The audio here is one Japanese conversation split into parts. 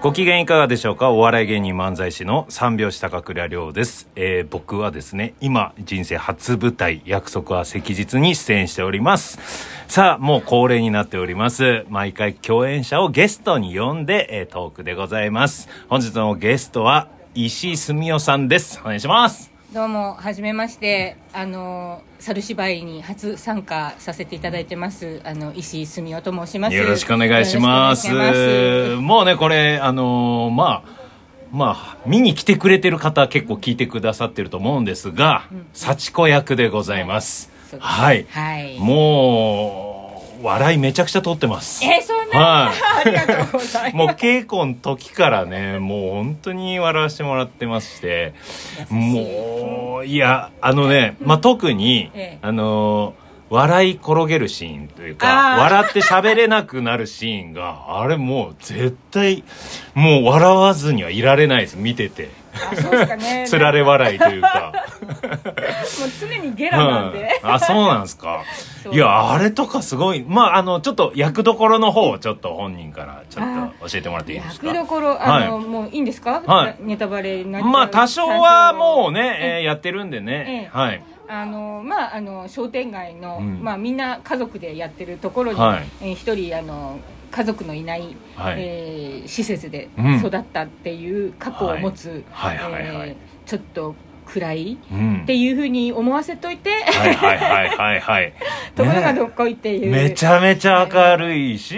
ご機嫌いかがでしょうか？お笑い芸人漫才師の三拍子高倉涼です、えー僕はですね今人生初舞台約束は赤日に出演しております。さあもう恒例になっております。毎回共演者をゲストに呼んで、えートークでございます。本日のゲストは石井澄夫さんです。お願いします。どうも、はじめまして、あの、猿芝居に初参加させていただいてます、あの、石井澄夫と申します。よろしくお願いします。もうねこれあのーまあまあ見に来てくれてる方結構聞いてくださってると思うんですが、幸子役でございます。はい、はい。もう笑いめちゃくちゃ取ってます。えーそんな、はい。ありがとうございます。もう稽古の時からねもう本当に笑わせてもらってまして。もういやあのね、まあ、特に、ええ。あの笑い転げるシーンというか笑って喋れなくなるシーンがあれもう絶対もう笑わずにはいられないです見てて。ね。つられ笑いというか。もう常にゲラなんで。うん。あそうなんですかいやあれとかすごい。まああのちょっと役どころの方をちょっと本人からちょっと教えてもらっていいですか？役どころ、あの、はい。もういいんですか？はい。ネタバレまあ多少はもう多ね、少えーやってるんでね、ええ。はい。あのまああの商店街の、うん。まあみんな家族でやってるところに、はい。えー一人あの家族のいない、はい。えー施設でうん。育ったっていう過去を持つ、ちょっと暗いうん。っていうふうに思わせといて、はいはいはいはいはい。ところがねどっこいっていう、めちゃめちゃ明るいし、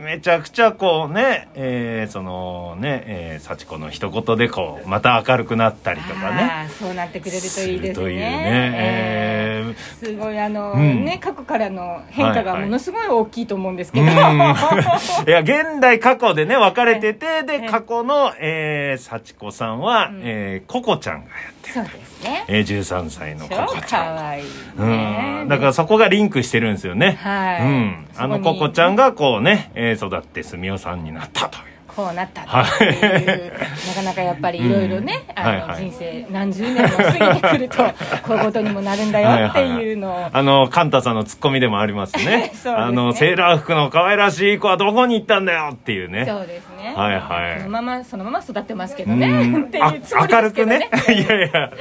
めちゃくちゃこうね、えーそのね、えー、幸子の一言でこう、また明るくなったりとかね。そうなってくれるといいですね。というね。えーすごいあの、うんね過去からの変化がものすごい大きいと思うんですけど、うんいや、現代過去でね、分かれてて、で、ええ過去の、えー、幸子さんは、うんえー、ココちゃんがやってる。そうですねえー、13歳のコ超コちゃん。かわいい、うねん。だからそこがリンクしてるんですよね。はいうん。あのココちゃんがこうね、えー、育ってすみおさんになったという。こうなったっていう、はい。なかなかやっぱりいろいろね、うん。あの、人生何十年も過ぎてくると こういうことにもなるんだよっていうのを、あの、カンタさんのツッコミでもありま すね。あの、セーラー服の可愛らしい子はどこに行ったんだよっていうね。そうですね、はいはい。そのままそのまま育ってますけどうねん。っていうつもりあ明るくですけどね。ね。いやいや、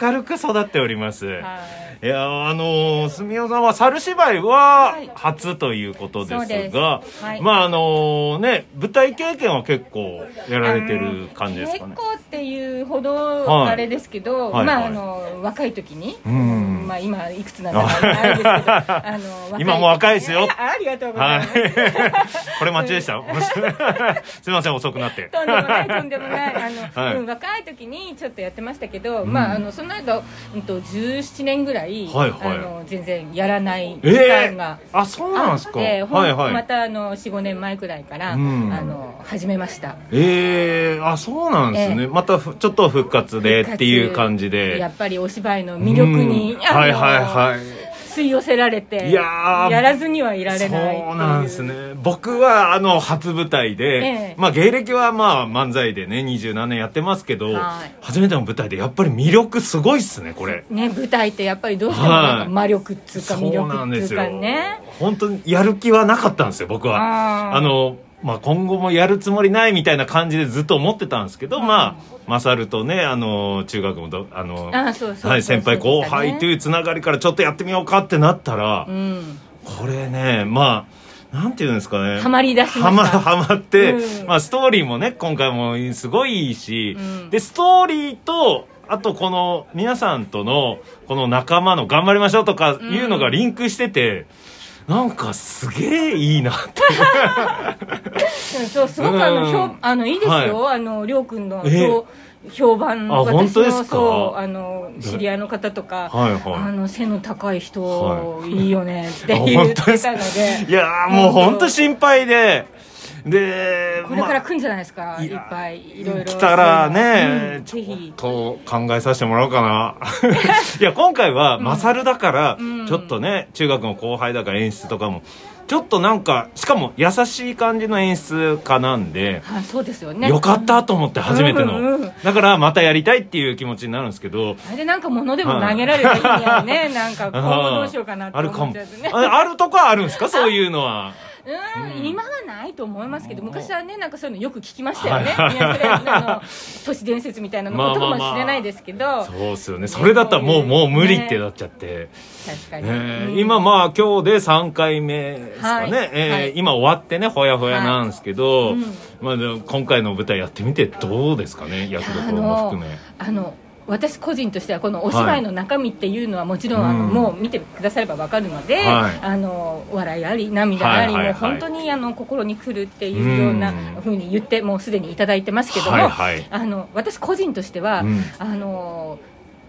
明るく育っております。はい。いやあのー、すみおさんは猿芝居ははい。初ということですそうです。が、はい。まああのね、舞台経験は結構やられてる感じですかね。結。構っていうほどはい。あれですけど、はいはい。まああの若い時に、うんまあ今いくつなんだかあれですけどあの今も若いですよ。やありがとうございはます、い。これ待ちでした。すみません、遅くなって。とんでもないとんでもない。あの、はい。うん若い時にちょっとやってましたけど、うん。まああのその間、うん、と17年ぐらい、はいはい。あの全然やらないえ時え間が。あ、そうなんあですか。って、ほんはいはい。またあの45年前くらいから、うん。あの始めました。ええあ、そうなんですね。ええまたふちょっと復活でっていう感じで。やっぱりお芝居の魅力に、うんはいはいはい。吸い寄せられていやー。やらずにはいられないそうなんですね。僕はあの初舞台で、ええ。まあ芸歴はまあ漫才でね二十何年やってますけど、はい。初めての舞台でやっぱり魅力すごいっすねこれ。ね舞台ってやっぱりどうしてもなんか魔力っつうか魅力っつうかね。本当にやる気はなかったんですよ僕は。あのまあ、今後もやるつもりないみたいな感じでずっと思ってたんですけど、まあ、マサルとね、あの、中学もど、あの、はい、先輩後輩というつながりからちょっとやってみようかってなったら、うん。これね、まあ、なんていうんですかね。ハマり出しまはま、したはまって、うん。まあ、ストーリーもね、今回もすごいいいし、うん。で、ストーリーと、あとこの皆さんとのこの仲間の頑張りましょうとかいうのがリンクしてて、なんかすげえいいなって。うんそうすごくあの、うあのいいですよ、あのりょうくんのえ？評評判あ本当ですか？私のそうあの知り合いの方とか、はいはい。あの背の高い人、はい。い、いよねってあ言ってたのでいやーもう本当。心配で、で、これからまあ来るんじゃないですか、いやいっぱいいろいろ。来たらうんね、ちょぜひ。っと考えさせてもらおうかな。いや、今回は、マサルだからうん、ちょっとね、中学の後輩だから演出とかも、ちょっとなんか、しかも優しい感じの演出家なんで、はいそうですよね。よかったと思って初めての、うんうんうん。だからまたやりたいっていう気持ちになるんですけど。あれでなんか物でも投げられたらいいんだよね、なんか今後どうしようかなって思っちゃってね。ああるとこはあるんですか？そういうのはうん、うん。今はないと思いますけどうん。昔はねなんかそういうのよく聞きましたよね、のあの都市伝説みたいなのことかもしれないですけど、そうですよね。それだったらもうもう無理ってなっちゃって、確かに、えーうん。今まあ今日で3回目ですかね、はい。えーはい。今終わってねほやほやなんですけど、はい。うん。まあ、今回の舞台やってみてどうですかね役どころも含め。あの私個人としてはこのお芝居の中身っていうのはもちろん、あのうんもう見てくだされば分かるので、はい。あの笑いあり涙あり、もう本当にあの心に来るっていうようなうん。ふうに言ってもうすでにいただいてますけども、あの私個人としては、うん。あの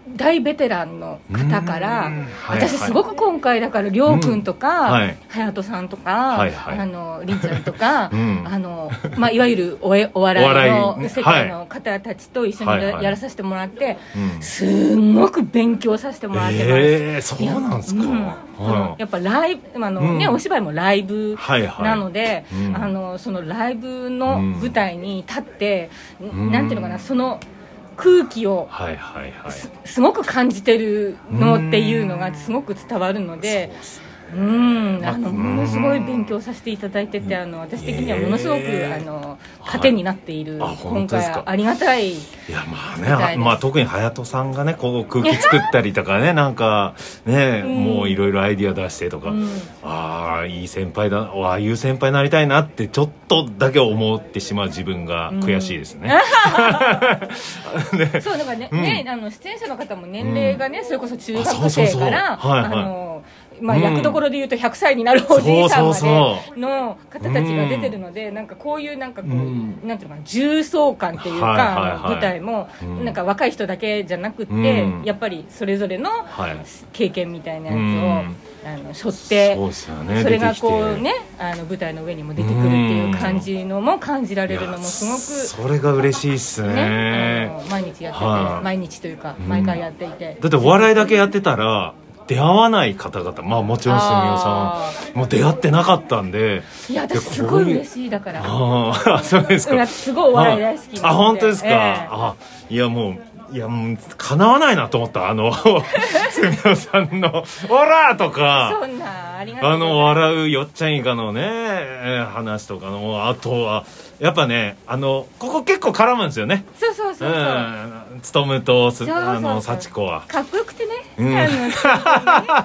大ベテランの方から、うんはいはい。私すごく今回だからりょうくんとか、うんはい。隼人さんとか、はいはい。あのりんちゃんとか、うん。あのまあ、いわゆるおえお笑いの世界の方たちと一緒にや,、らさせてもらって、うん。すんごく勉強させてもらってます。えー、そうなんですか、うん。やっぱライブあの、ねうん。お芝居もライブはいはい。なので、うん。あのそのライブの舞台に立って、ん。なんていうのかなその空気をすすごく感じてるのっていうのがすごく伝わるのでうん。あのうんものすごい勉強させていただいててあの私的にはものすごく、あの糧になっている、あ本今回はありがたい。いやまあね、まあ、特に隼人さんがねこう空気作ったりとかね なんかね、うん。もういろいろアイディア出してとか、うん。ああいい先輩だああいう先輩になりたいなってちょっとだけ思ってしまう自分が悔しいですね、ね。そうだからね,、うん。ねあの出演者の方も年齢がね、それこそ中学あそうそうそう。生からはいはい。あのまあ、うん。役どころでいうと100歳になるおじいさんまでの方たちが出てるので、なんかこういうなんかこう、うん。なんていうのかな重層感っていうか、舞台も、うん。なんか若い人だけじゃなくって、うん。やっぱりそれぞれのはい。経験みたいなやつを、うん。あの背負ってそれがこうねあの舞台の上にも出てくるっていう感じのも感じられるのもすごく。それが嬉しいっすね。毎日やってて、はい。毎日というかうん。毎回やっていて、だってお笑いだけやってたら出会わない方々。まあもちろんすみおさんも出会ってなかったんで。いや私すごい嬉しいだから。ああ そうですか。うんすごいお笑い大好きあ本当ですか、ええ。あいやもういやもう叶わないなと思った。あのすみおさんの「オラ!」とか。そんなありがとうあの笑うよっちゃんいかのねえー話とかの。あとはやっぱねあのここ結構絡むんですよね。そうそうそうそう、うん。勉とすそうそうそう。あの幸子は。かっこよくてね,、うん。あのね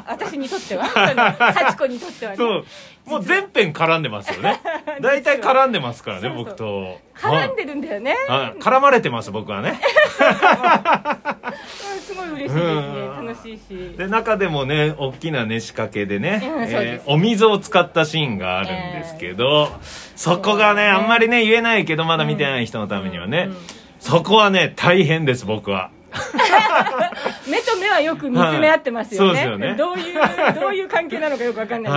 私にとっては 幸子にとってはね。そう。もう全編絡んでますよね。大体絡んでますからね僕と。絡んでるんだよね、はい。絡まれてます僕はね。う。んすごい嬉しいですね。うん。楽しいし。で中でもね大きなね仕掛けでね、うんえーお水を使ったシーンがあるんですけど、そこがねね。あんまりね言えないけどまだ見てない人のためにはね、うんうん。そこはね大変です僕は 目と目はよく見つめ合ってますよね,、はい。そうよね。どういうどういう関係なのかよくわかんない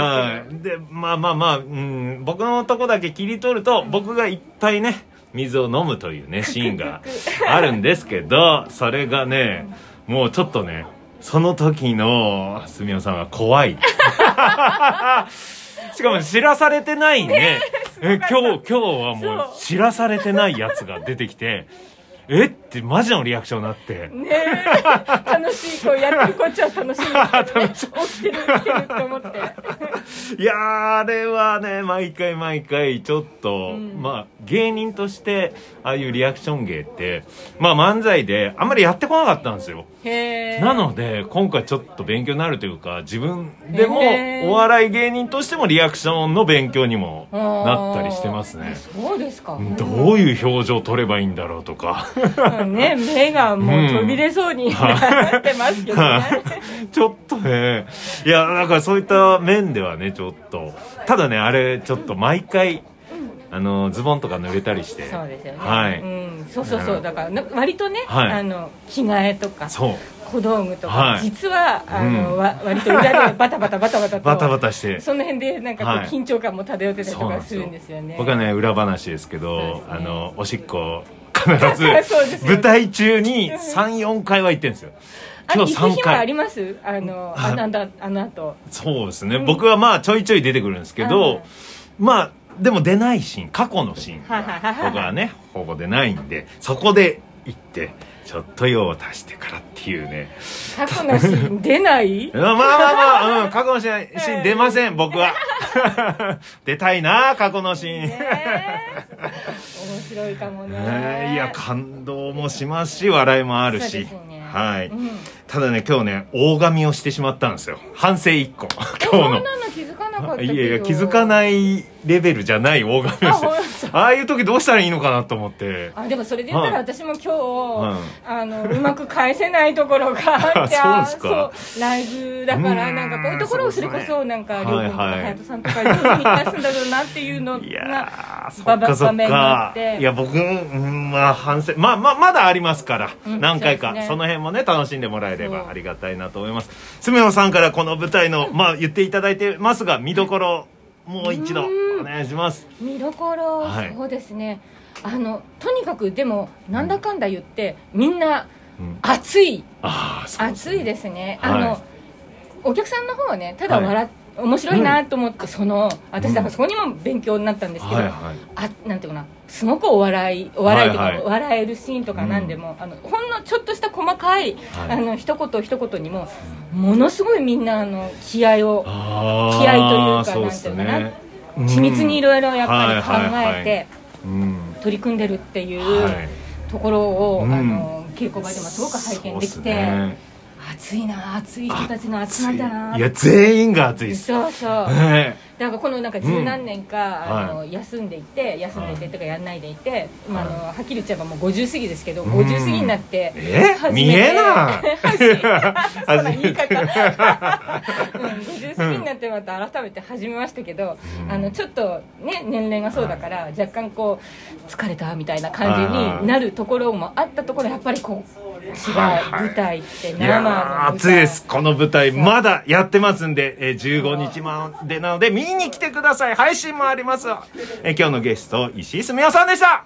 ですけど、はい。でまあまあまあ、うん、僕のとこだけ切り取ると僕がいっぱいね水を飲むというね シーンがあるんですけどそれがねもうちょっとねその時のすみおさんは怖い。しかも知らされてないね。え今日今日はもう。知らされてないやつが出てきてえ？ってマジのリアクションになって。ねえ。楽しいこうやってるこっちは楽しいんですけどね 起きてる起きてるって思っていやーあれはね毎回毎回ちょっと、うん。まあ芸人としてああいうリアクション芸ってまあ漫才であんまりやってこなかったんですよ。なので今回ちょっと勉強になるというか自分でもお笑い芸人としてもリアクションの勉強にもなったりしてますね。そうですか。どういう表情取ればいいんだろうとか。う んね目がもう飛び出そうに なってますけどね、ちょっとね。いやだからそういった面ではねちょっと。ただねあれちょっと毎回あのズボンとか濡れたりして。そうですよね、はい。うん、そうそうそう。だからな割とね、はい。あの着替えとかそう。小道具とか、はい。実はあの、うん。わ割と裏で バタバタバタバタとバタバタして。その辺でなんかこう、はい。緊張感も漂ってたりとかするんですよね。僕はね裏話ですけどね。あのおしっこ必ず 舞台中に34回は行ってるんですよあ今日3行く日もあ回ります？あのそうですね、僕はまあちょいちょい出てくるんですけど、はいまあでも出ないシーン過去のシーンはいはいはいはい。僕はねほぼ出ないんでそこで行ってちょっと用を足してからっていうね。過去のシーン出ない？まあまあまあ、うん、過去のシーン出ません僕は。出たいな過去のシーン、面白いかもね。いや感動もしますし笑いもあるし、ねはい、うん。ただね今日ね大神をしてしまったんですよ。反省1個。そ今日の。んなの気づかなかったけど。いやいや気づかないレベルじゃない大神をしてあああいう時どうしたらいいのかなと思って。あでもそれで言ったらはい。私も今日、はい。あのうまく返せないところがあってあ そうライブだからうん。なんかこういうところをそれこそなんかね。りょうくんとかはいはい。隼人さんとか上手に出すんだろうなっていうのいやが場面があかって。いや僕うんまあ反省まあまあまだありますから、うん何回かそ,、ね。の辺もね楽しんでもらえればありがたいなと思います。すみおさんからこの舞台のまあ言っていただいてますが見どころもう一度お願いします。見どころ、はい。そうですね。あのとにかくでもなんだかんだ言ってみんなうん。熱い。ああそう熱いですね、はい。あのお客さんの方はねただ笑っ、面白いなと思って、その私だからそこにも勉強になったんですけど、はいはい。あなんていうかなすごくお笑いお笑いとか、はいはい。笑えるシーンとかなんでも、あのほんのちょっとした細かい、はい。あの一言一言にもものすごいみんなあの気合を気合というかなんていうのかなね緻密にいろいろやっぱり考えてうん。取り組んでるっていうはい。ところを、うん。あの稽古場でもすごく拝見できて、ね熱いな熱い人たちの集まりだな。い。や全員が熱いです。そうそう。ねだからこのなんか十何年か、うん。あの休んでいて休んでいてとかやんないでいて、まあ、あはい。のはっきり言っちゃえばもう50過ぎですけど、うん。50過ぎになってえ？初めて。見えな そんな言い方、うん、50過ぎになってまた改めて始めましたけど、うん。あのちょっとね年齢がそうだから、若干こう疲れたみたいな感じになるところもあったところやっぱりこう違う、はいはい舞台ってい生のいです。この舞台まだやってますんで、えー15日までなので見に来てください。配信もあります、えー今日のゲスト石井すみおさんでした